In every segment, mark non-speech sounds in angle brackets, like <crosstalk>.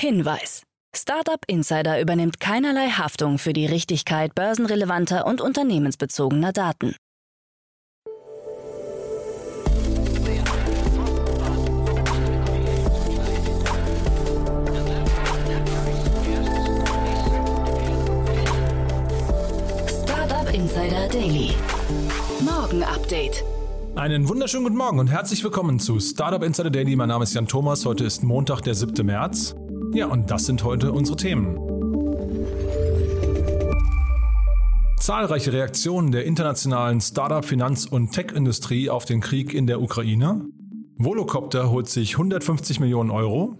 Hinweis. Startup Insider übernimmt keinerlei Haftung für die Richtigkeit börsenrelevanter und unternehmensbezogener Daten. Startup Insider Daily. Morgen Update. Einen wunderschönen guten Morgen und herzlich willkommen zu Startup Insider Daily. Mein Name ist Jan Thomas. Heute ist Montag, der 7. März. Ja, und das sind heute unsere Themen. Zahlreiche Reaktionen der internationalen Startup-, Finanz- und Tech-Industrie auf den Krieg in der Ukraine. Volocopter holt sich 150 Millionen Euro.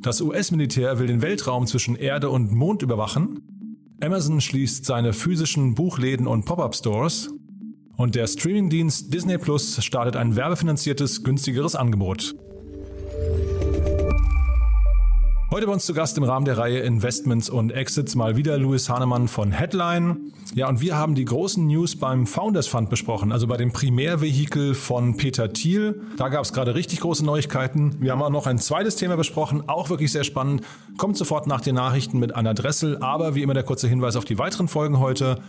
Das US-Militär will den Weltraum zwischen Erde und Mond überwachen. Amazon schließt seine physischen Buchläden und Pop-up-Stores. Und der Streamingdienst Disney Plus startet ein werbefinanziertes, günstigeres Angebot. Heute bei uns zu Gast im Rahmen der Reihe Investments und Exits mal wieder Louis Hahnemann von Headline. Ja, und wir haben die großen News beim Founders Fund besprochen, also bei dem Primärvehikel von Peter Thiel. Da gab es gerade richtig große Neuigkeiten. Wir haben auch noch ein zweites Thema besprochen, auch wirklich sehr spannend. Kommt sofort nach den Nachrichten mit Anna Dressel, aber wie immer der kurze Hinweis auf die weiteren Folgen heute.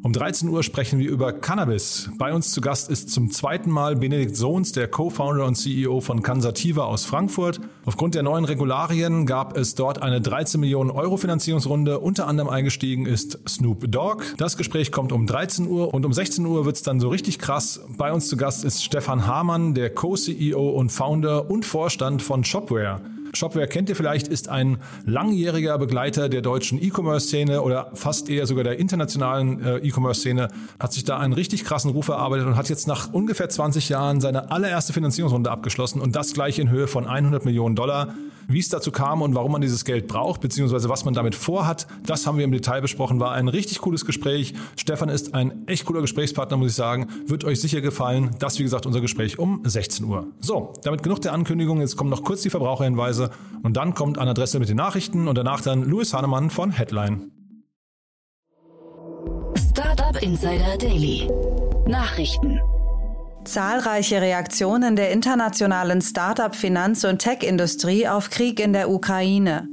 Um 13 Uhr sprechen wir über Cannabis. Bei uns zu Gast ist zum zweiten Mal Benedikt Sohns, der Co-Founder und CEO von Cansativa aus Frankfurt. Aufgrund der neuen Regularien gab es dort eine 13 Millionen Euro Finanzierungsrunde. Unter anderem eingestiegen ist Snoop Dogg. Das Gespräch kommt um 13 Uhr und um 16 Uhr wird es dann so richtig krass. Bei uns zu Gast ist Stefan Hamann, der Co-CEO und Founder und Vorstand von Shopware. Shopware kennt ihr vielleicht, ist ein langjähriger Begleiter der deutschen E-Commerce-Szene oder fast eher sogar der internationalen äh, E-Commerce-Szene, hat sich da einen richtig krassen Ruf erarbeitet und hat jetzt nach ungefähr 20 Jahren seine allererste Finanzierungsrunde abgeschlossen und das gleich in Höhe von 100 Millionen Dollar. Wie es dazu kam und warum man dieses Geld braucht, beziehungsweise was man damit vorhat, das haben wir im Detail besprochen. War ein richtig cooles Gespräch. Stefan ist ein echt cooler Gesprächspartner, muss ich sagen. Wird euch sicher gefallen. Das, wie gesagt, unser Gespräch um 16 Uhr. So, damit genug der Ankündigung. Jetzt kommen noch kurz die Verbraucherhinweise und dann kommt an Adresse mit den Nachrichten und danach dann Louis Hahnemann von Headline. Startup Insider Daily. Nachrichten. Zahlreiche Reaktionen der internationalen Startup-, Finanz- und Tech-Industrie auf Krieg in der Ukraine.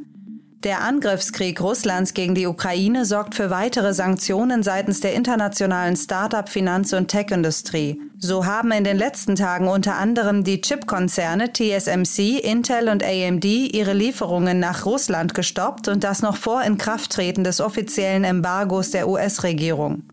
Der Angriffskrieg Russlands gegen die Ukraine sorgt für weitere Sanktionen seitens der internationalen Startup-, Finanz- und Tech-Industrie. So haben in den letzten Tagen unter anderem die Chipkonzerne TSMC, Intel und AMD ihre Lieferungen nach Russland gestoppt und das noch vor Inkrafttreten des offiziellen Embargos der US-Regierung.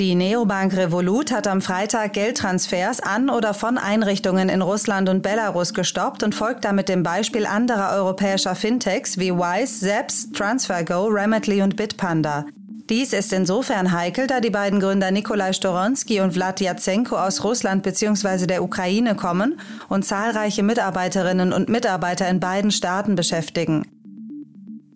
Die Neobank Revolut hat am Freitag Geldtransfers an oder von Einrichtungen in Russland und Belarus gestoppt und folgt damit dem Beispiel anderer europäischer Fintechs wie Wise, Zeps, TransferGo, Remitly und Bitpanda. Dies ist insofern heikel, da die beiden Gründer Nikolai Storonsky und Vlad Yatsenko aus Russland bzw. der Ukraine kommen und zahlreiche Mitarbeiterinnen und Mitarbeiter in beiden Staaten beschäftigen.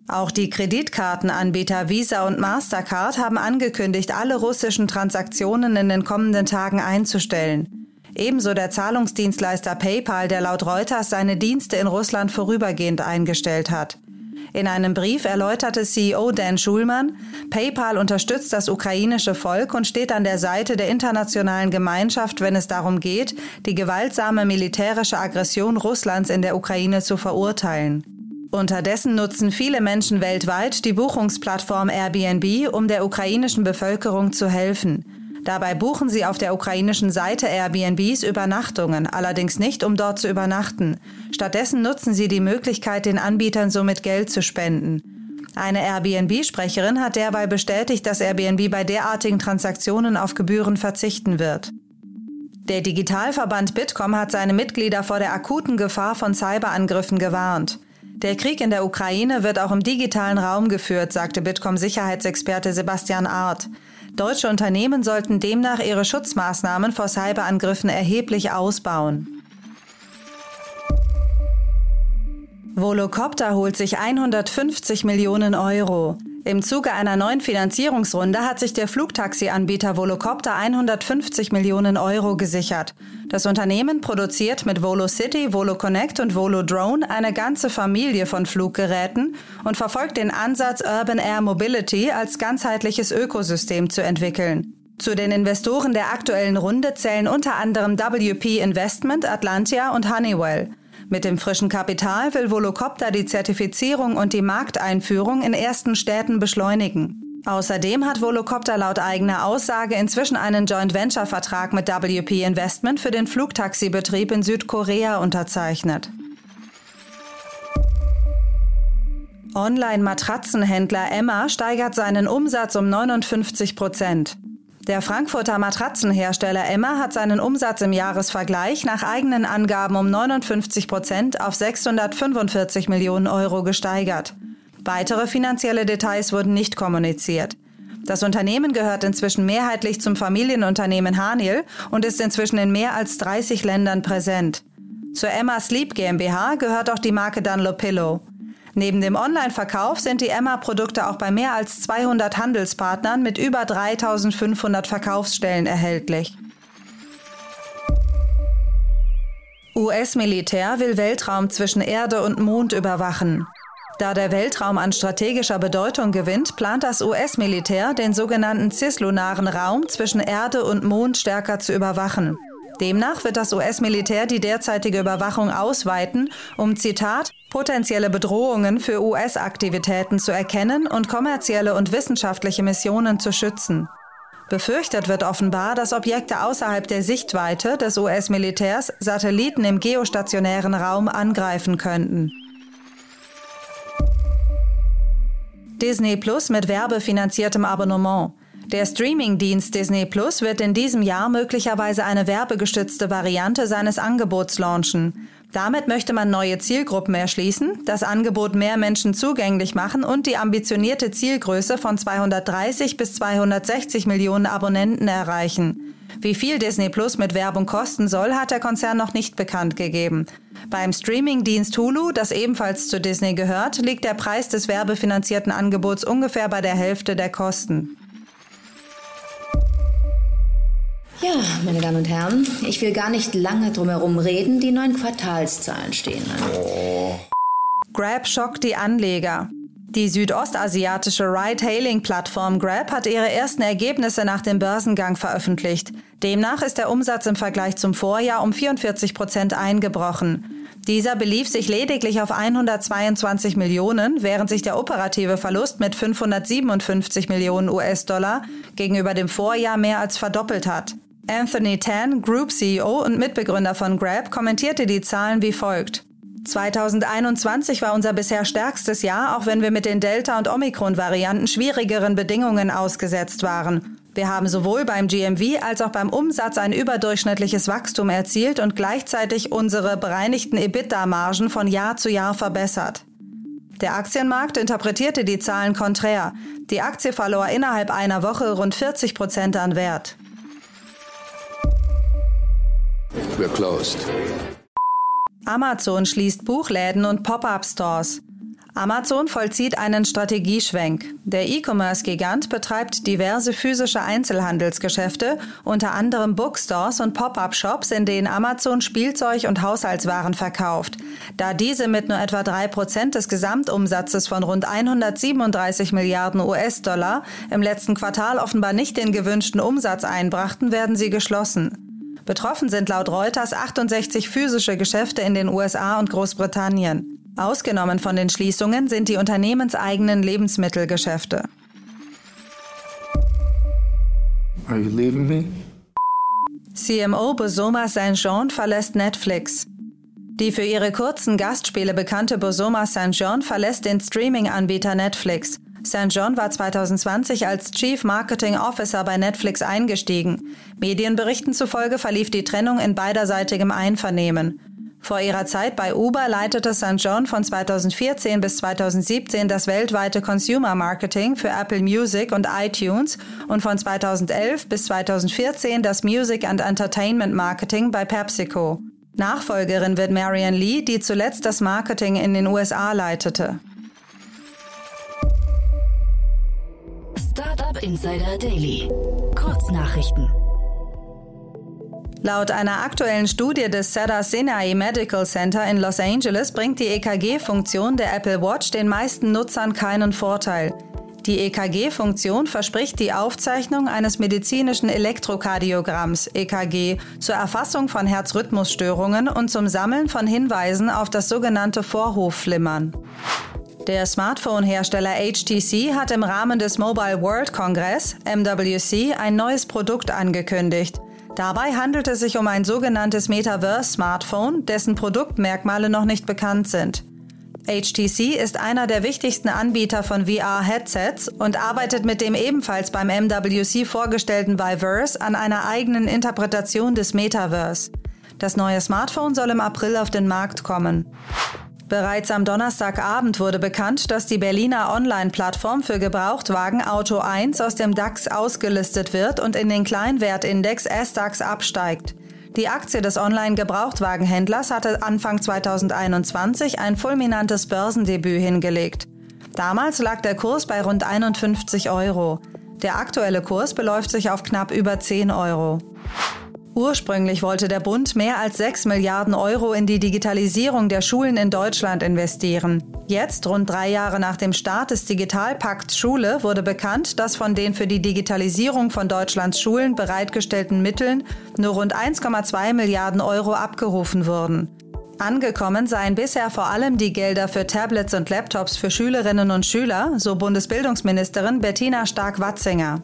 Auch die Kreditkartenanbieter Visa und Mastercard haben angekündigt, alle russischen Transaktionen in den kommenden Tagen einzustellen. Ebenso der Zahlungsdienstleister PayPal, der laut Reuters seine Dienste in Russland vorübergehend eingestellt hat. In einem Brief erläuterte CEO Dan Schulman, PayPal unterstützt das ukrainische Volk und steht an der Seite der internationalen Gemeinschaft, wenn es darum geht, die gewaltsame militärische Aggression Russlands in der Ukraine zu verurteilen. Unterdessen nutzen viele Menschen weltweit die Buchungsplattform Airbnb, um der ukrainischen Bevölkerung zu helfen. Dabei buchen sie auf der ukrainischen Seite Airbnbs Übernachtungen, allerdings nicht, um dort zu übernachten. Stattdessen nutzen sie die Möglichkeit, den Anbietern somit Geld zu spenden. Eine Airbnb-Sprecherin hat derweil bestätigt, dass Airbnb bei derartigen Transaktionen auf Gebühren verzichten wird. Der Digitalverband Bitkom hat seine Mitglieder vor der akuten Gefahr von Cyberangriffen gewarnt. Der Krieg in der Ukraine wird auch im digitalen Raum geführt, sagte Bitkom-Sicherheitsexperte Sebastian Art. Deutsche Unternehmen sollten demnach ihre Schutzmaßnahmen vor Cyberangriffen erheblich ausbauen. Volocopter holt sich 150 Millionen Euro. Im Zuge einer neuen Finanzierungsrunde hat sich der Flugtaxi-Anbieter Volocopter 150 Millionen Euro gesichert. Das Unternehmen produziert mit VoloCity, VoloConnect und VoloDrone eine ganze Familie von Fluggeräten und verfolgt den Ansatz, Urban Air Mobility als ganzheitliches Ökosystem zu entwickeln. Zu den Investoren der aktuellen Runde zählen unter anderem WP Investment, Atlantia und Honeywell. Mit dem frischen Kapital will Volocopter die Zertifizierung und die Markteinführung in ersten Städten beschleunigen. Außerdem hat Volocopter laut eigener Aussage inzwischen einen Joint Venture Vertrag mit WP Investment für den Flugtaxibetrieb in Südkorea unterzeichnet. Online-Matratzenhändler Emma steigert seinen Umsatz um 59 Prozent. Der Frankfurter Matratzenhersteller Emma hat seinen Umsatz im Jahresvergleich nach eigenen Angaben um 59 Prozent auf 645 Millionen Euro gesteigert. Weitere finanzielle Details wurden nicht kommuniziert. Das Unternehmen gehört inzwischen mehrheitlich zum Familienunternehmen Haniel und ist inzwischen in mehr als 30 Ländern präsent. Zur Emma Sleep GmbH gehört auch die Marke Dunlopillow. Neben dem Online-Verkauf sind die Emma-Produkte auch bei mehr als 200 Handelspartnern mit über 3500 Verkaufsstellen erhältlich. US-Militär will Weltraum zwischen Erde und Mond überwachen. Da der Weltraum an strategischer Bedeutung gewinnt, plant das US-Militär, den sogenannten cislunaren Raum zwischen Erde und Mond stärker zu überwachen. Demnach wird das US-Militär die derzeitige Überwachung ausweiten, um Zitat potenzielle Bedrohungen für US-Aktivitäten zu erkennen und kommerzielle und wissenschaftliche Missionen zu schützen. Befürchtet wird offenbar, dass Objekte außerhalb der Sichtweite des US-Militärs Satelliten im geostationären Raum angreifen könnten. Disney Plus mit werbefinanziertem Abonnement. Der Streamingdienst Disney Plus wird in diesem Jahr möglicherweise eine werbegestützte Variante seines Angebots launchen. Damit möchte man neue Zielgruppen erschließen, das Angebot mehr Menschen zugänglich machen und die ambitionierte Zielgröße von 230 bis 260 Millionen Abonnenten erreichen. Wie viel Disney Plus mit Werbung kosten soll, hat der Konzern noch nicht bekannt gegeben. Beim Streamingdienst Hulu, das ebenfalls zu Disney gehört, liegt der Preis des werbefinanzierten Angebots ungefähr bei der Hälfte der Kosten. Ja, meine Damen und Herren, ich will gar nicht lange drumherum reden. Die neuen Quartalszahlen stehen an. Oh. Grab schockt die Anleger. Die südostasiatische Ride-Hailing-Plattform Grab hat ihre ersten Ergebnisse nach dem Börsengang veröffentlicht. Demnach ist der Umsatz im Vergleich zum Vorjahr um 44 Prozent eingebrochen. Dieser belief sich lediglich auf 122 Millionen, während sich der operative Verlust mit 557 Millionen US-Dollar gegenüber dem Vorjahr mehr als verdoppelt hat. Anthony Tan, Group CEO und Mitbegründer von Grab, kommentierte die Zahlen wie folgt. 2021 war unser bisher stärkstes Jahr, auch wenn wir mit den Delta- und Omikron-Varianten schwierigeren Bedingungen ausgesetzt waren. Wir haben sowohl beim GMV als auch beim Umsatz ein überdurchschnittliches Wachstum erzielt und gleichzeitig unsere bereinigten EBITDA-Margen von Jahr zu Jahr verbessert. Der Aktienmarkt interpretierte die Zahlen konträr. Die Aktie verlor innerhalb einer Woche rund 40 Prozent an Wert. We're closed. Amazon schließt Buchläden und Pop-up-Stores. Amazon vollzieht einen Strategieschwenk. Der E-Commerce-Gigant betreibt diverse physische Einzelhandelsgeschäfte, unter anderem Bookstores und Pop-up-Shops, in denen Amazon Spielzeug und Haushaltswaren verkauft. Da diese mit nur etwa drei Prozent des Gesamtumsatzes von rund 137 Milliarden US-Dollar im letzten Quartal offenbar nicht den gewünschten Umsatz einbrachten, werden sie geschlossen. Betroffen sind laut Reuters 68 physische Geschäfte in den USA und Großbritannien. Ausgenommen von den Schließungen sind die unternehmenseigenen Lebensmittelgeschäfte. Are you leaving me? CMO Bosoma St. Jean verlässt Netflix. Die für ihre kurzen Gastspiele bekannte Bosoma St. Jean verlässt den Streaming-Anbieter Netflix. St. John war 2020 als Chief Marketing Officer bei Netflix eingestiegen. Medienberichten zufolge verlief die Trennung in beiderseitigem Einvernehmen. Vor ihrer Zeit bei Uber leitete St. John von 2014 bis 2017 das weltweite Consumer Marketing für Apple Music und iTunes und von 2011 bis 2014 das Music and Entertainment Marketing bei PepsiCo. Nachfolgerin wird Marian Lee, die zuletzt das Marketing in den USA leitete. Insider Daily. Kurznachrichten. Laut einer aktuellen Studie des Cedar Sinai Medical Center in Los Angeles bringt die EKG-Funktion der Apple Watch den meisten Nutzern keinen Vorteil. Die EKG-Funktion verspricht die Aufzeichnung eines medizinischen Elektrokardiogramms EKG zur Erfassung von Herzrhythmusstörungen und zum Sammeln von Hinweisen auf das sogenannte Vorhofflimmern. Der Smartphone-Hersteller HTC hat im Rahmen des Mobile World Congress MWC ein neues Produkt angekündigt. Dabei handelt es sich um ein sogenanntes Metaverse-Smartphone, dessen Produktmerkmale noch nicht bekannt sind. HTC ist einer der wichtigsten Anbieter von VR-Headsets und arbeitet mit dem ebenfalls beim MWC vorgestellten Viverse an einer eigenen Interpretation des Metaverse. Das neue Smartphone soll im April auf den Markt kommen. Bereits am Donnerstagabend wurde bekannt, dass die Berliner Online-Plattform für Gebrauchtwagen Auto 1 aus dem DAX ausgelistet wird und in den Kleinwertindex S-DAX absteigt. Die Aktie des Online-Gebrauchtwagenhändlers hatte Anfang 2021 ein fulminantes Börsendebüt hingelegt. Damals lag der Kurs bei rund 51 Euro. Der aktuelle Kurs beläuft sich auf knapp über 10 Euro. Ursprünglich wollte der Bund mehr als 6 Milliarden Euro in die Digitalisierung der Schulen in Deutschland investieren. Jetzt, rund drei Jahre nach dem Start des Digitalpakts Schule, wurde bekannt, dass von den für die Digitalisierung von Deutschlands Schulen bereitgestellten Mitteln nur rund 1,2 Milliarden Euro abgerufen wurden. Angekommen seien bisher vor allem die Gelder für Tablets und Laptops für Schülerinnen und Schüler, so Bundesbildungsministerin Bettina Stark-Watzinger.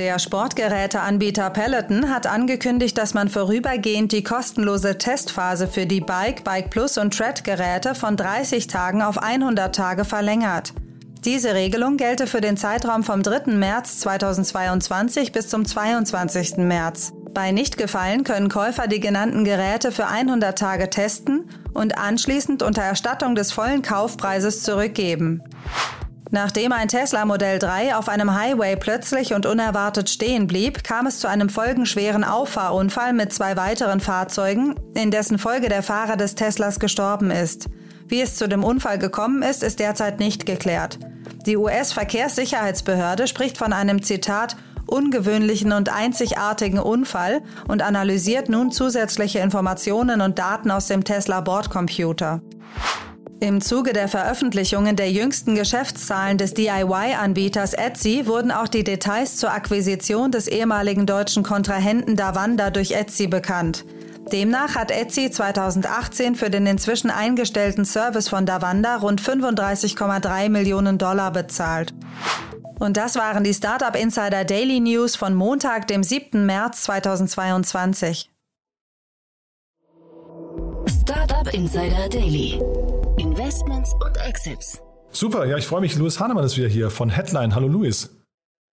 Der Sportgeräteanbieter Peloton hat angekündigt, dass man vorübergehend die kostenlose Testphase für die Bike, Bike Plus und Tread-Geräte von 30 Tagen auf 100 Tage verlängert. Diese Regelung gelte für den Zeitraum vom 3. März 2022 bis zum 22. März. Bei Nichtgefallen können Käufer die genannten Geräte für 100 Tage testen und anschließend unter Erstattung des vollen Kaufpreises zurückgeben. Nachdem ein Tesla Modell 3 auf einem Highway plötzlich und unerwartet stehen blieb, kam es zu einem folgenschweren Auffahrunfall mit zwei weiteren Fahrzeugen, in dessen Folge der Fahrer des Teslas gestorben ist. Wie es zu dem Unfall gekommen ist, ist derzeit nicht geklärt. Die US-Verkehrssicherheitsbehörde spricht von einem Zitat ungewöhnlichen und einzigartigen Unfall und analysiert nun zusätzliche Informationen und Daten aus dem Tesla Bordcomputer. Im Zuge der Veröffentlichungen der jüngsten Geschäftszahlen des DIY-Anbieters Etsy wurden auch die Details zur Akquisition des ehemaligen deutschen Kontrahenten Davanda durch Etsy bekannt. Demnach hat Etsy 2018 für den inzwischen eingestellten Service von Davanda rund 35,3 Millionen Dollar bezahlt. Und das waren die Startup Insider Daily News von Montag, dem 7. März 2022. Startup Insider Daily Investments und Exits. Super, ja, ich freue mich. Louis Hahnemann ist wieder hier von Headline. Hallo Louis.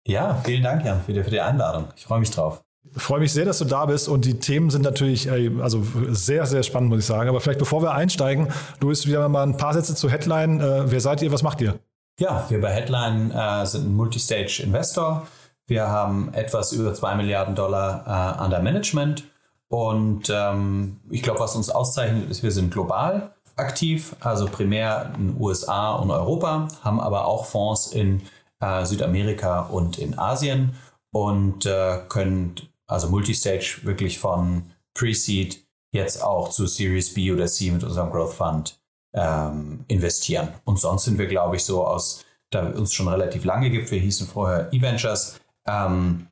Ja, vielen Dank, Jan, für die, für die Einladung. Ich freue mich drauf. Ich freue mich sehr, dass du da bist und die Themen sind natürlich also sehr, sehr spannend, muss ich sagen. Aber vielleicht bevor wir einsteigen, Louis, wieder mal ein paar Sätze zu Headline. Äh, wer seid ihr, was macht ihr? Ja, wir bei Headline äh, sind ein Multistage-Investor. Wir haben etwas über 2 Milliarden Dollar äh, under Management. Und ähm, ich glaube, was uns auszeichnet, ist, wir sind global aktiv, also primär in USA und Europa, haben aber auch Fonds in äh, Südamerika und in Asien und äh, können also Multistage wirklich von Pre-Seed jetzt auch zu Series B oder C mit unserem Growth Fund ähm, investieren. Und sonst sind wir, glaube ich, so aus, da uns schon relativ lange gibt, wir hießen vorher E-Ventures, ähm,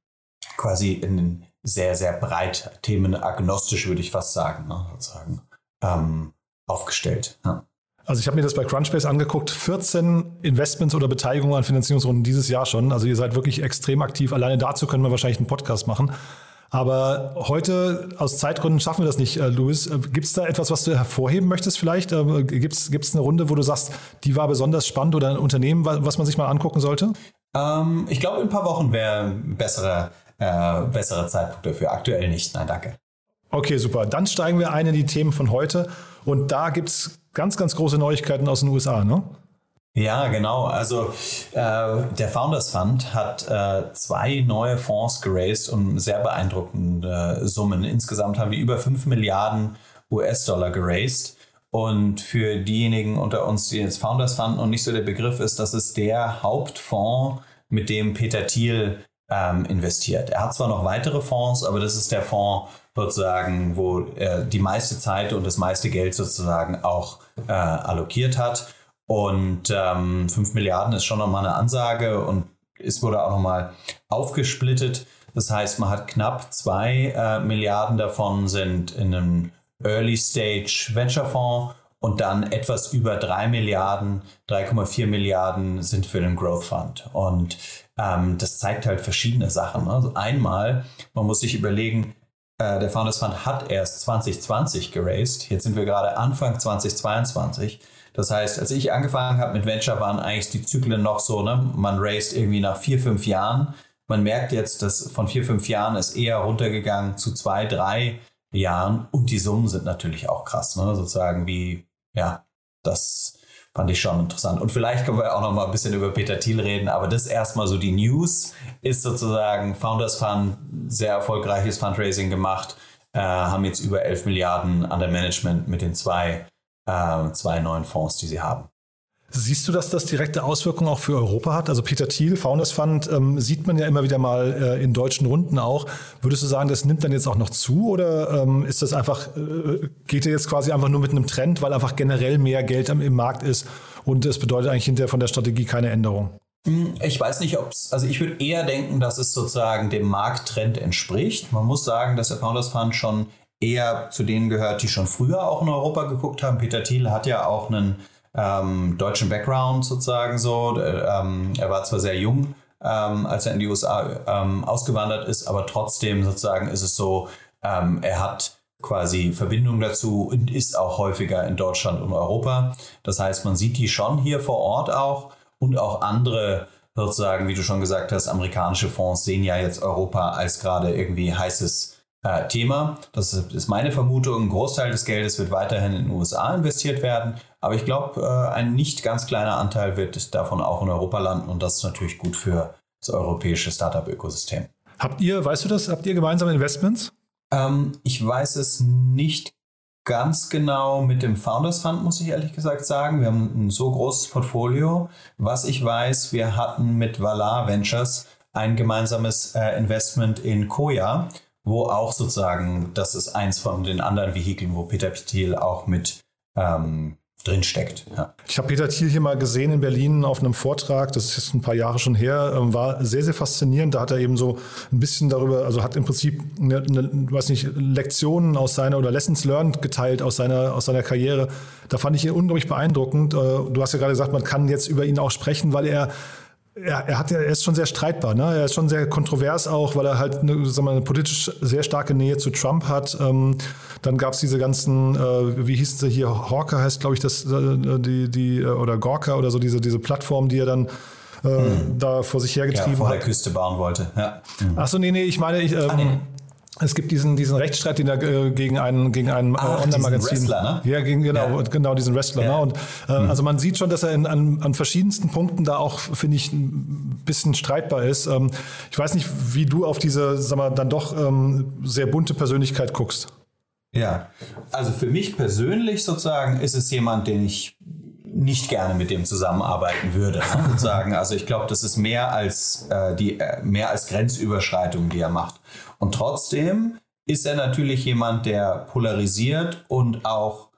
quasi in sehr, sehr breit themenagnostisch, würde ich fast sagen, ne, sozusagen. Ähm, aufgestellt. Ja. Also ich habe mir das bei Crunchbase angeguckt, 14 Investments oder Beteiligungen an Finanzierungsrunden dieses Jahr schon. Also ihr seid wirklich extrem aktiv. Alleine dazu können wir wahrscheinlich einen Podcast machen. Aber heute aus Zeitgründen schaffen wir das nicht, äh, Luis. Äh, gibt es da etwas, was du hervorheben möchtest vielleicht? Äh, Gibt es eine Runde, wo du sagst, die war besonders spannend oder ein Unternehmen, was man sich mal angucken sollte? Ähm, ich glaube, in ein paar Wochen wäre ein besserer, äh, besserer Zeitpunkt dafür. Aktuell nicht. Nein, danke. Okay, super. Dann steigen wir ein in die Themen von heute. Und da gibt es ganz, ganz große Neuigkeiten aus den USA, ne? Ja, genau. Also äh, der Founders Fund hat äh, zwei neue Fonds geraced und sehr beeindruckende Summen. Insgesamt haben wir über 5 Milliarden US-Dollar geraced. Und für diejenigen unter uns, die jetzt Founders Fund noch nicht so der Begriff ist, das ist der Hauptfonds, mit dem Peter Thiel ähm, investiert. Er hat zwar noch weitere Fonds, aber das ist der Fonds sozusagen, wo er die meiste Zeit und das meiste Geld sozusagen auch äh, allokiert hat. Und ähm, 5 Milliarden ist schon nochmal eine Ansage und es wurde auch nochmal aufgesplittet. Das heißt, man hat knapp 2 äh, Milliarden davon sind in einem Early Stage Venture Fonds und dann etwas über 3 Milliarden, 3,4 Milliarden sind für den Growth Fund. Und ähm, das zeigt halt verschiedene Sachen. Also einmal, man muss sich überlegen, äh, der Founders Fund hat erst 2020 geraced. Jetzt sind wir gerade Anfang 2022. Das heißt, als ich angefangen habe mit Venture, waren eigentlich die Zyklen noch so, ne? man raced irgendwie nach vier, fünf Jahren. Man merkt jetzt, dass von vier, fünf Jahren ist eher runtergegangen zu zwei, drei Jahren und die Summen sind natürlich auch krass, ne? sozusagen wie, ja, das fand ich schon interessant. Und vielleicht können wir auch noch mal ein bisschen über Peter Thiel reden, aber das erstmal so die News ist sozusagen Founders Fund, sehr erfolgreiches Fundraising gemacht, äh, haben jetzt über 11 Milliarden an der Management mit den zwei äh, zwei neuen Fonds, die sie haben. Siehst du, dass das direkte Auswirkungen auch für Europa hat? Also Peter Thiel, Founders Fund, ähm, sieht man ja immer wieder mal äh, in deutschen Runden auch. Würdest du sagen, das nimmt dann jetzt auch noch zu oder ähm, ist das einfach, äh, geht er jetzt quasi einfach nur mit einem Trend, weil einfach generell mehr Geld am, im Markt ist und es bedeutet eigentlich hinterher von der Strategie keine Änderung? Hm, ich weiß nicht, ob es, also ich würde eher denken, dass es sozusagen dem Markttrend entspricht. Man muss sagen, dass der Founders Fund schon eher zu denen gehört, die schon früher auch in Europa geguckt haben. Peter Thiel hat ja auch einen ähm, deutschen Background sozusagen so. Ähm, er war zwar sehr jung, ähm, als er in die USA ähm, ausgewandert ist, aber trotzdem sozusagen ist es so, ähm, er hat quasi Verbindung dazu und ist auch häufiger in Deutschland und Europa. Das heißt, man sieht die schon hier vor Ort auch und auch andere sozusagen, wie du schon gesagt hast, amerikanische Fonds sehen ja jetzt Europa als gerade irgendwie heißes äh, Thema. Das ist meine Vermutung. Ein Großteil des Geldes wird weiterhin in den USA investiert werden. Aber ich glaube, äh, ein nicht ganz kleiner Anteil wird davon auch in Europa landen. Und das ist natürlich gut für das europäische Startup-Ökosystem. Habt ihr, weißt du das, habt ihr gemeinsame Investments? Ähm, ich weiß es nicht ganz genau mit dem Founders Fund, muss ich ehrlich gesagt sagen. Wir haben ein so großes Portfolio. Was ich weiß, wir hatten mit Valar Ventures ein gemeinsames äh, Investment in Koya wo auch sozusagen, das ist eins von den anderen Vehikeln, wo Peter Thiel auch mit ähm, drin. Ja. Ich habe Peter Thiel hier mal gesehen in Berlin auf einem Vortrag, das ist jetzt ein paar Jahre schon her, ähm, war sehr, sehr faszinierend. Da hat er eben so ein bisschen darüber, also hat im Prinzip eine, eine weiß nicht, Lektionen aus seiner oder Lessons learned geteilt aus seiner, aus seiner Karriere. Da fand ich ihn unglaublich beeindruckend. Äh, du hast ja gerade gesagt, man kann jetzt über ihn auch sprechen, weil er ja, er hat ja, er ist schon sehr streitbar, ne? Er ist schon sehr kontrovers auch, weil er halt eine, sagen wir, eine politisch sehr starke Nähe zu Trump hat. Ähm, dann gab es diese ganzen, äh, wie hieß sie hier, Hawker heißt, glaube ich, das, äh, die, die, äh, oder Gorka oder so, diese, diese Plattform, die er dann äh, hm. da vor sich hergetrieben ja, vor hat. der Küste bauen wollte. Ja. Mhm. Achso, nee, nee, ich meine, ich, ähm, ah, nee. Es gibt diesen, diesen Rechtsstreit, den er äh, gegen einen, gegen ein äh, Online-Magazin. Ne? Ja, gegen, genau, ja. genau, diesen Wrestler. Ja. Ne? Und, äh, mhm. Also man sieht schon, dass er in, an, an verschiedensten Punkten da auch, finde ich, ein bisschen streitbar ist. Ähm, ich weiß nicht, wie du auf diese, sag mal, dann doch ähm, sehr bunte Persönlichkeit guckst. Ja, also für mich persönlich sozusagen ist es jemand, den ich nicht gerne mit dem zusammenarbeiten würde. Ne? Sozusagen. Also ich glaube, das ist mehr als äh, die äh, mehr als Grenzüberschreitung, die er macht. Und trotzdem ist er natürlich jemand, der polarisiert und auch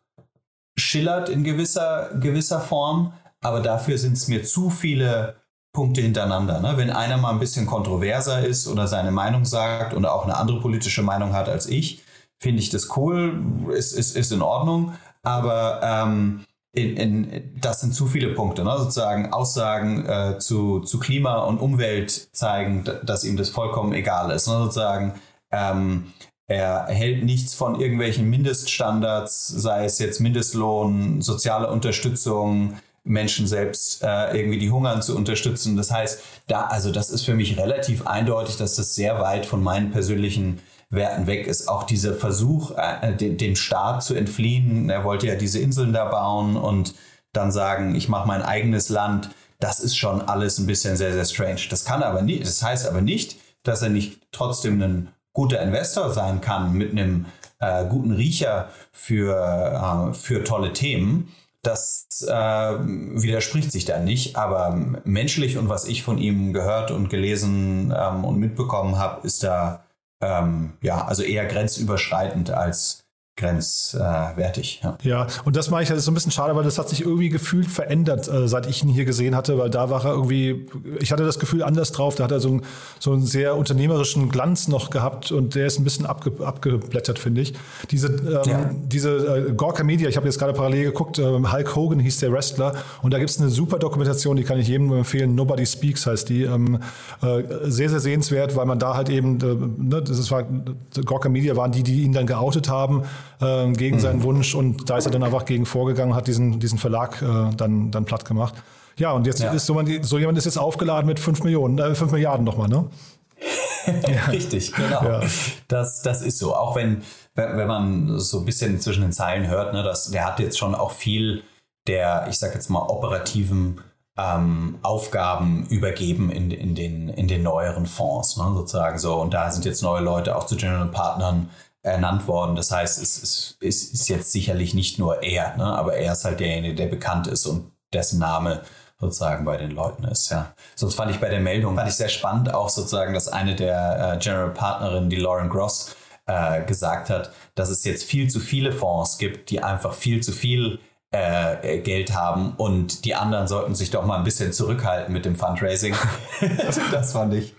schillert in gewisser, gewisser Form. Aber dafür sind es mir zu viele Punkte hintereinander. Ne? Wenn einer mal ein bisschen kontroverser ist oder seine Meinung sagt und auch eine andere politische Meinung hat als ich, finde ich das cool, ist, ist, ist in Ordnung. Aber ähm, in, in, das sind zu viele Punkte, ne? sozusagen Aussagen äh, zu, zu Klima und Umwelt zeigen, dass ihm das vollkommen egal ist. Ne? Sozusagen, ähm, er hält nichts von irgendwelchen Mindeststandards, sei es jetzt Mindestlohn, soziale Unterstützung, Menschen selbst äh, irgendwie die hungern zu unterstützen. Das heißt, da, also das ist für mich relativ eindeutig, dass das sehr weit von meinen persönlichen Werten weg ist. Auch dieser Versuch, äh, dem Staat zu entfliehen, er wollte ja diese Inseln da bauen und dann sagen, ich mache mein eigenes Land, das ist schon alles ein bisschen sehr, sehr strange. Das kann aber nicht, das heißt aber nicht, dass er nicht trotzdem ein guter Investor sein kann mit einem äh, guten Riecher für, äh, für tolle Themen. Das äh, widerspricht sich da nicht, aber menschlich und was ich von ihm gehört und gelesen ähm, und mitbekommen habe, ist da ähm, ja, also eher grenzüberschreitend als grenzwertig. Ja. ja, und das mache ich, das ist so ein bisschen schade, weil das hat sich irgendwie gefühlt verändert, äh, seit ich ihn hier gesehen hatte, weil da war er irgendwie, ich hatte das Gefühl anders drauf, da hat er so, ein, so einen sehr unternehmerischen Glanz noch gehabt und der ist ein bisschen abge, abgeblättert, finde ich. Diese, ähm, ja. diese äh, Gorka Media, ich habe jetzt gerade parallel geguckt, äh, Hulk Hogan hieß der Wrestler und da gibt es eine super Dokumentation, die kann ich jedem empfehlen, Nobody Speaks heißt die, ähm, äh, sehr, sehr sehenswert, weil man da halt eben, äh, ne, das war, Gorka Media waren die, die ihn dann geoutet haben, äh, gegen mhm. seinen Wunsch und da ist er dann einfach gegen vorgegangen, hat diesen, diesen Verlag äh, dann, dann platt gemacht. Ja, und jetzt ja. ist so, so, jemand ist jetzt aufgeladen mit 5 Millionen, äh, 5 Milliarden nochmal, ne? <laughs> Richtig, genau. Ja. Das, das ist so. Auch wenn, wenn man so ein bisschen zwischen den Zeilen hört, ne, dass der hat jetzt schon auch viel der, ich sag jetzt mal, operativen ähm, Aufgaben übergeben in, in, den, in den neueren Fonds, ne, sozusagen so. Und da sind jetzt neue Leute auch zu General Partnern ernannt worden. Das heißt, es, es, es ist jetzt sicherlich nicht nur er, ne? aber er ist halt derjenige, der bekannt ist und dessen Name sozusagen bei den Leuten ist. Ja. Sonst fand ich bei der Meldung fand ich sehr spannend auch sozusagen, dass eine der äh, General Partnerinnen, die Lauren Gross, äh, gesagt hat, dass es jetzt viel zu viele Fonds gibt, die einfach viel zu viel äh, Geld haben und die anderen sollten sich doch mal ein bisschen zurückhalten mit dem Fundraising. <laughs> das fand ich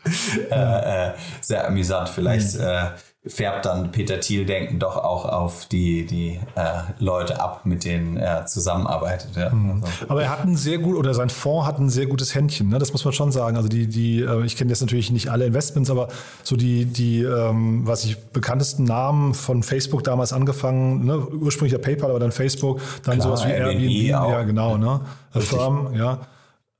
äh, äh, sehr amüsant. Vielleicht mhm färbt dann Peter Thiel denken doch auch auf die, die äh, Leute ab, mit denen er zusammenarbeitet. Ja. Mhm. Also. Aber er hat ein sehr gut, oder sein Fonds hat ein sehr gutes Händchen, ne? das muss man schon sagen. Also die, die, äh, ich kenne jetzt natürlich nicht alle Investments, aber so die, die, ähm, was ich, bekanntesten Namen von Facebook damals angefangen, ne? ursprünglich ja PayPal, aber dann Facebook, dann Klar, sowas wie Airbnb, Airbnb ja genau, ne? Firm, ja.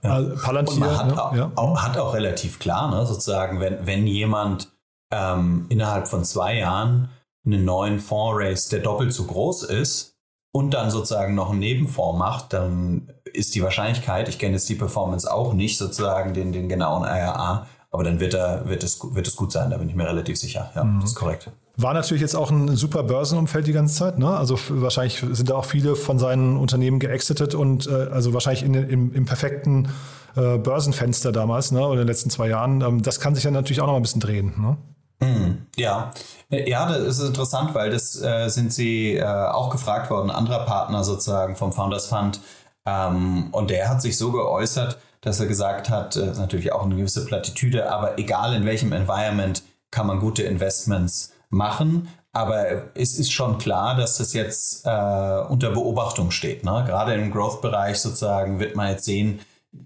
Ja. Palantir, Und man hat, ne? auch, ja. auch, hat auch relativ klar, ne, sozusagen, wenn, wenn jemand ähm, innerhalb von zwei Jahren einen neuen Fonds raise, der doppelt so groß ist und dann sozusagen noch einen Nebenfonds macht, dann ist die Wahrscheinlichkeit, ich kenne jetzt die Performance auch nicht, sozusagen den, den genauen IRA, aber dann wird, er, wird, es, wird es gut sein, da bin ich mir relativ sicher. Ja, mhm. das ist korrekt. War natürlich jetzt auch ein super Börsenumfeld die ganze Zeit. Ne? Also wahrscheinlich sind da auch viele von seinen Unternehmen geexitet und äh, also wahrscheinlich in, im, im perfekten äh, Börsenfenster damals ne? oder in den letzten zwei Jahren. Ähm, das kann sich dann natürlich auch noch mal ein bisschen drehen. Ne? Mhm, ja, äh, ja, das ist interessant, weil das äh, sind sie äh, auch gefragt worden, anderer Partner sozusagen vom Founders Fund. Ähm, und der hat sich so geäußert, dass er gesagt hat, äh, natürlich auch eine gewisse Plattitüde, aber egal in welchem Environment kann man gute Investments machen. Aber es ist schon klar, dass das jetzt äh, unter Beobachtung steht. Ne? Gerade im Growth-Bereich sozusagen wird man jetzt sehen,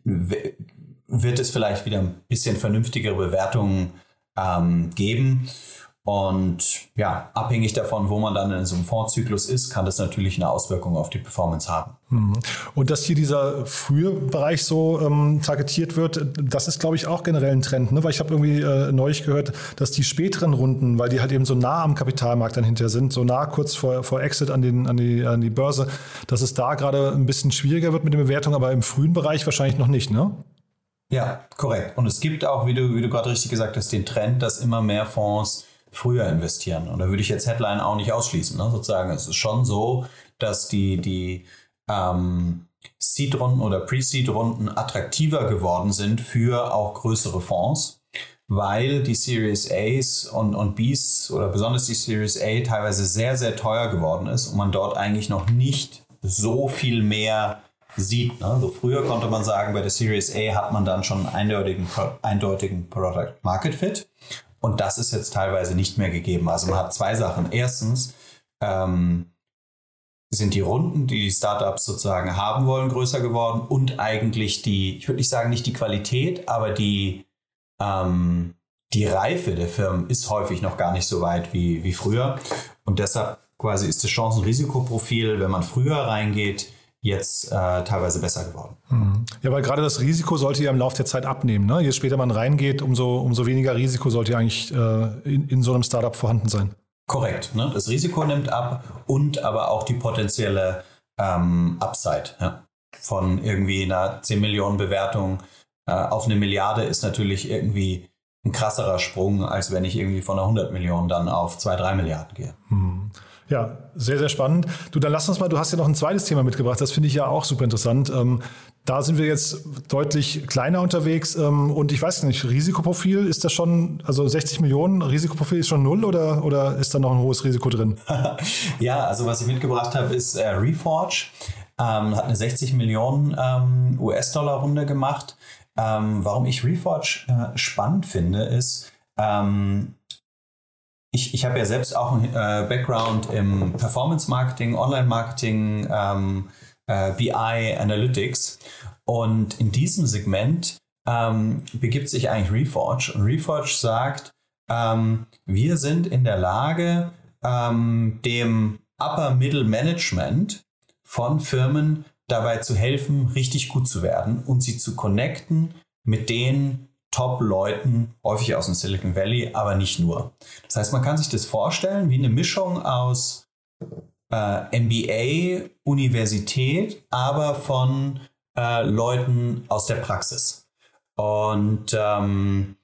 wird es vielleicht wieder ein bisschen vernünftigere Bewertungen ähm, geben. Und ja, abhängig davon, wo man dann in so einem Fondszyklus ist, kann das natürlich eine Auswirkung auf die Performance haben. Mhm. Und dass hier dieser frühe Bereich so ähm, targetiert wird, das ist, glaube ich, auch generell ein Trend. Ne? Weil ich habe irgendwie äh, neulich gehört, dass die späteren Runden, weil die halt eben so nah am Kapitalmarkt dann hinterher sind, so nah kurz vor, vor Exit an, den, an, die, an die Börse, dass es da gerade ein bisschen schwieriger wird mit der Bewertung, aber im frühen Bereich wahrscheinlich noch nicht, ne? Ja, korrekt. Und es gibt auch, wie du, wie du gerade richtig gesagt hast, den Trend, dass immer mehr Fonds früher investieren. Und da würde ich jetzt Headline auch nicht ausschließen. Ne? Sozusagen, es ist schon so, dass die, die ähm, Seed-Runden oder Pre-Seed-Runden attraktiver geworden sind für auch größere Fonds, weil die Series A's und, und B's oder besonders die Series A teilweise sehr, sehr teuer geworden ist und man dort eigentlich noch nicht so viel mehr sieht. Ne? So früher konnte man sagen, bei der Series A hat man dann schon einen eindeutigen, eindeutigen Product Market Fit. Und das ist jetzt teilweise nicht mehr gegeben. Also man hat zwei Sachen. Erstens ähm, sind die Runden, die die Startups sozusagen haben wollen, größer geworden und eigentlich die, ich würde nicht sagen nicht die Qualität, aber die, ähm, die Reife der Firmen ist häufig noch gar nicht so weit wie, wie früher. Und deshalb quasi ist das Chancen-Risikoprofil, wenn man früher reingeht, jetzt äh, teilweise besser geworden. Mhm. Ja, weil gerade das Risiko sollte ja im Laufe der Zeit abnehmen. Ne? Je später man reingeht, umso, umso weniger Risiko sollte ja eigentlich äh, in, in so einem Startup vorhanden sein. Korrekt. Ne? Das Risiko nimmt ab und aber auch die potenzielle ähm, Upside. Ja? Von irgendwie einer 10 Millionen Bewertung äh, auf eine Milliarde ist natürlich irgendwie ein krasserer Sprung, als wenn ich irgendwie von einer 100 Millionen dann auf 2, 3 Milliarden gehe. Hm. Ja, sehr, sehr spannend. Du, dann lass uns mal, du hast ja noch ein zweites Thema mitgebracht, das finde ich ja auch super interessant. Ähm, da sind wir jetzt deutlich kleiner unterwegs ähm, und ich weiß nicht, Risikoprofil, ist das schon, also 60 Millionen, Risikoprofil ist schon null oder, oder ist da noch ein hohes Risiko drin? <laughs> ja, also was ich mitgebracht habe, ist äh, Reforge, ähm, hat eine 60 Millionen ähm, US-Dollar-Runde gemacht. Ähm, warum ich Reforge äh, spannend finde, ist, ähm, ich, ich habe ja selbst auch einen äh, Background im Performance-Marketing, Online-Marketing, ähm, äh, BI, Analytics. Und in diesem Segment ähm, begibt sich eigentlich Reforge. Und Reforge sagt, ähm, wir sind in der Lage, ähm, dem Upper Middle Management von Firmen dabei zu helfen, richtig gut zu werden und sie zu connecten mit den Top-Leuten, häufig aus dem Silicon Valley, aber nicht nur. Das heißt, man kann sich das vorstellen wie eine Mischung aus äh, MBA, Universität, aber von äh, Leuten aus der Praxis. Und ähm,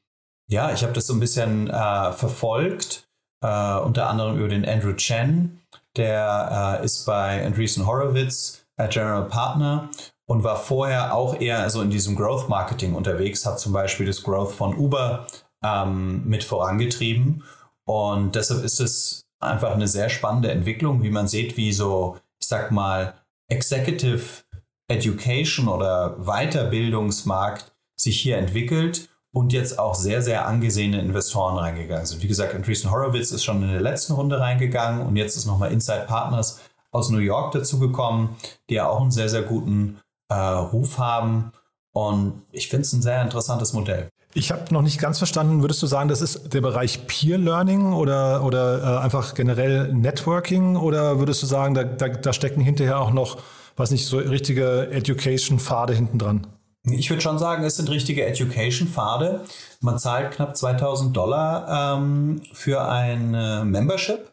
ja, ich habe das so ein bisschen äh, verfolgt, äh, unter anderem über den Andrew Chen, der äh, ist bei Andreessen Horowitz General Partner und war vorher auch eher so in diesem Growth Marketing unterwegs, hat zum Beispiel das Growth von Uber ähm, mit vorangetrieben. Und deshalb ist es einfach eine sehr spannende Entwicklung, wie man sieht, wie so, ich sag mal, Executive Education oder Weiterbildungsmarkt sich hier entwickelt und jetzt auch sehr, sehr angesehene Investoren reingegangen sind. Wie gesagt, Andreessen Horowitz ist schon in der letzten Runde reingegangen und jetzt ist nochmal Inside Partners aus New York dazugekommen, die ja auch einen sehr, sehr guten äh, Ruf haben. Und ich finde es ein sehr interessantes Modell. Ich habe noch nicht ganz verstanden, würdest du sagen, das ist der Bereich Peer Learning oder, oder äh, einfach generell Networking oder würdest du sagen, da, da, da stecken hinterher auch noch, was nicht, so richtige Education-Pfade hinten dran? Ich würde schon sagen, es sind richtige Education-Pfade. Man zahlt knapp 2000 Dollar ähm, für ein äh, Membership.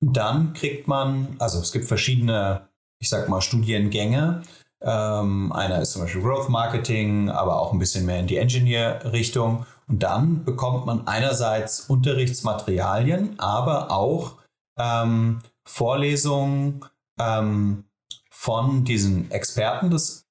Und dann kriegt man, also es gibt verschiedene, ich sag mal, Studiengänge. Ähm, einer ist zum Beispiel Growth Marketing, aber auch ein bisschen mehr in die Engineer-Richtung. Und dann bekommt man einerseits Unterrichtsmaterialien, aber auch ähm, Vorlesungen ähm, von diesen Experten des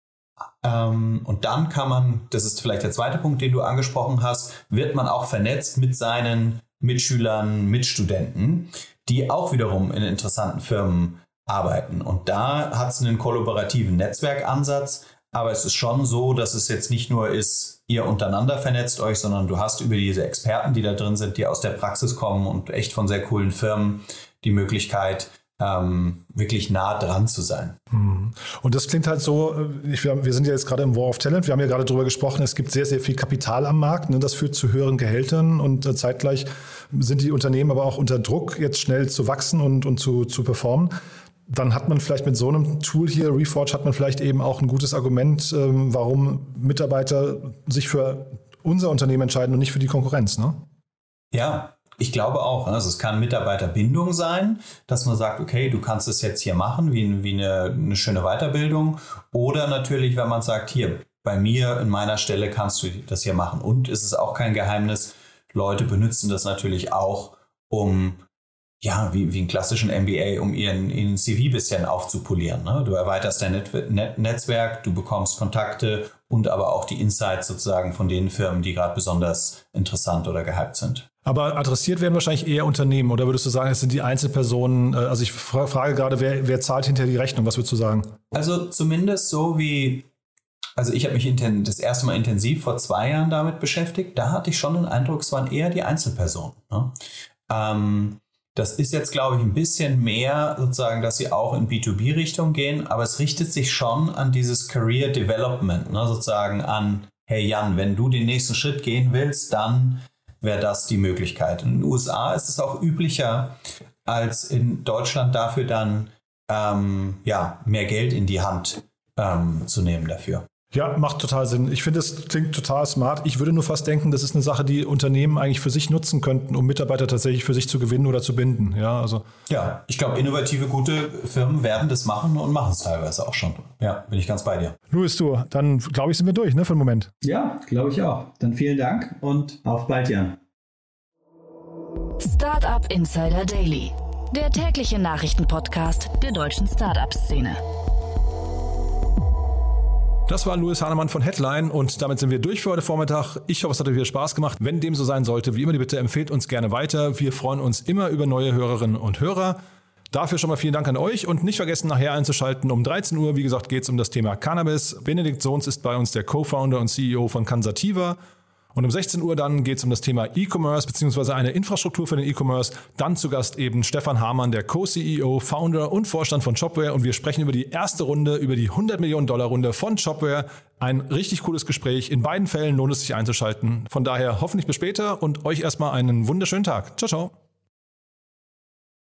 ähm, und dann kann man, das ist vielleicht der zweite Punkt, den du angesprochen hast, wird man auch vernetzt mit seinen Mitschülern, Mitstudenten, die auch wiederum in interessanten Firmen arbeiten. Und da hat es einen kollaborativen Netzwerkansatz, aber es ist schon so, dass es jetzt nicht nur ist, ihr untereinander vernetzt euch, sondern du hast über diese Experten, die da drin sind, die aus der Praxis kommen und echt von sehr coolen Firmen die Möglichkeit, ähm, wirklich nah dran zu sein. Hm. Und das klingt halt so, äh, ich, wir sind ja jetzt gerade im War of Talent, wir haben ja gerade darüber gesprochen, es gibt sehr, sehr viel Kapital am Markt, ne? das führt zu höheren Gehältern und äh, zeitgleich sind die Unternehmen aber auch unter Druck, jetzt schnell zu wachsen und, und zu, zu performen dann hat man vielleicht mit so einem Tool hier, Reforge, hat man vielleicht eben auch ein gutes Argument, ähm, warum Mitarbeiter sich für unser Unternehmen entscheiden und nicht für die Konkurrenz. Ne? Ja, ich glaube auch. Also es kann Mitarbeiterbindung sein, dass man sagt, okay, du kannst es jetzt hier machen, wie, wie eine, eine schöne Weiterbildung. Oder natürlich, wenn man sagt, hier, bei mir in meiner Stelle kannst du das hier machen. Und es ist auch kein Geheimnis, Leute benutzen das natürlich auch, um ja, wie, wie einen klassischen MBA, um ihren, ihren CV bisschen aufzupolieren. Ne? Du erweiterst dein Net Net Netzwerk, du bekommst Kontakte und aber auch die Insights sozusagen von den Firmen, die gerade besonders interessant oder gehypt sind. Aber adressiert werden wahrscheinlich eher Unternehmen oder würdest du sagen, es sind die Einzelpersonen? Äh, also ich frage gerade, wer, wer zahlt hinter die Rechnung? Was würdest du sagen? Also zumindest so wie, also ich habe mich das erste Mal intensiv vor zwei Jahren damit beschäftigt. Da hatte ich schon den Eindruck, es waren eher die Einzelpersonen. Ne? Ähm, das ist jetzt, glaube ich, ein bisschen mehr sozusagen, dass sie auch in B2B-Richtung gehen, aber es richtet sich schon an dieses Career Development, ne? sozusagen an, hey Jan, wenn du den nächsten Schritt gehen willst, dann wäre das die Möglichkeit. In den USA ist es auch üblicher, als in Deutschland dafür dann ähm, ja, mehr Geld in die Hand ähm, zu nehmen dafür. Ja, macht total Sinn. Ich finde, es klingt total smart. Ich würde nur fast denken, das ist eine Sache, die Unternehmen eigentlich für sich nutzen könnten, um Mitarbeiter tatsächlich für sich zu gewinnen oder zu binden. Ja, also. Ja, ich glaube, innovative, gute Firmen werden das machen und machen es teilweise auch schon. Ja, bin ich ganz bei dir. Louis, du, dann glaube ich, sind wir durch, ne, für den Moment. Ja, glaube ich auch. Dann vielen Dank und auf bald, Jan. Startup Insider Daily der tägliche Nachrichtenpodcast der deutschen Startup-Szene. Das war Louis Hahnemann von Headline und damit sind wir durch für heute Vormittag. Ich hoffe, es hat euch wieder Spaß gemacht. Wenn dem so sein sollte, wie immer die Bitte, empfehlt uns gerne weiter. Wir freuen uns immer über neue Hörerinnen und Hörer. Dafür schon mal vielen Dank an euch und nicht vergessen, nachher einzuschalten. Um 13 Uhr, wie gesagt, geht es um das Thema Cannabis. Benedikt Sohns ist bei uns der Co-Founder und CEO von Cansativa. Und um 16 Uhr dann geht es um das Thema E-Commerce bzw. eine Infrastruktur für den E-Commerce. Dann zu Gast eben Stefan Hamann, der Co-CEO, Founder und Vorstand von Shopware. Und wir sprechen über die erste Runde, über die 100 Millionen Dollar Runde von Shopware. Ein richtig cooles Gespräch. In beiden Fällen lohnt es sich einzuschalten. Von daher hoffentlich bis später und euch erstmal einen wunderschönen Tag. Ciao, ciao.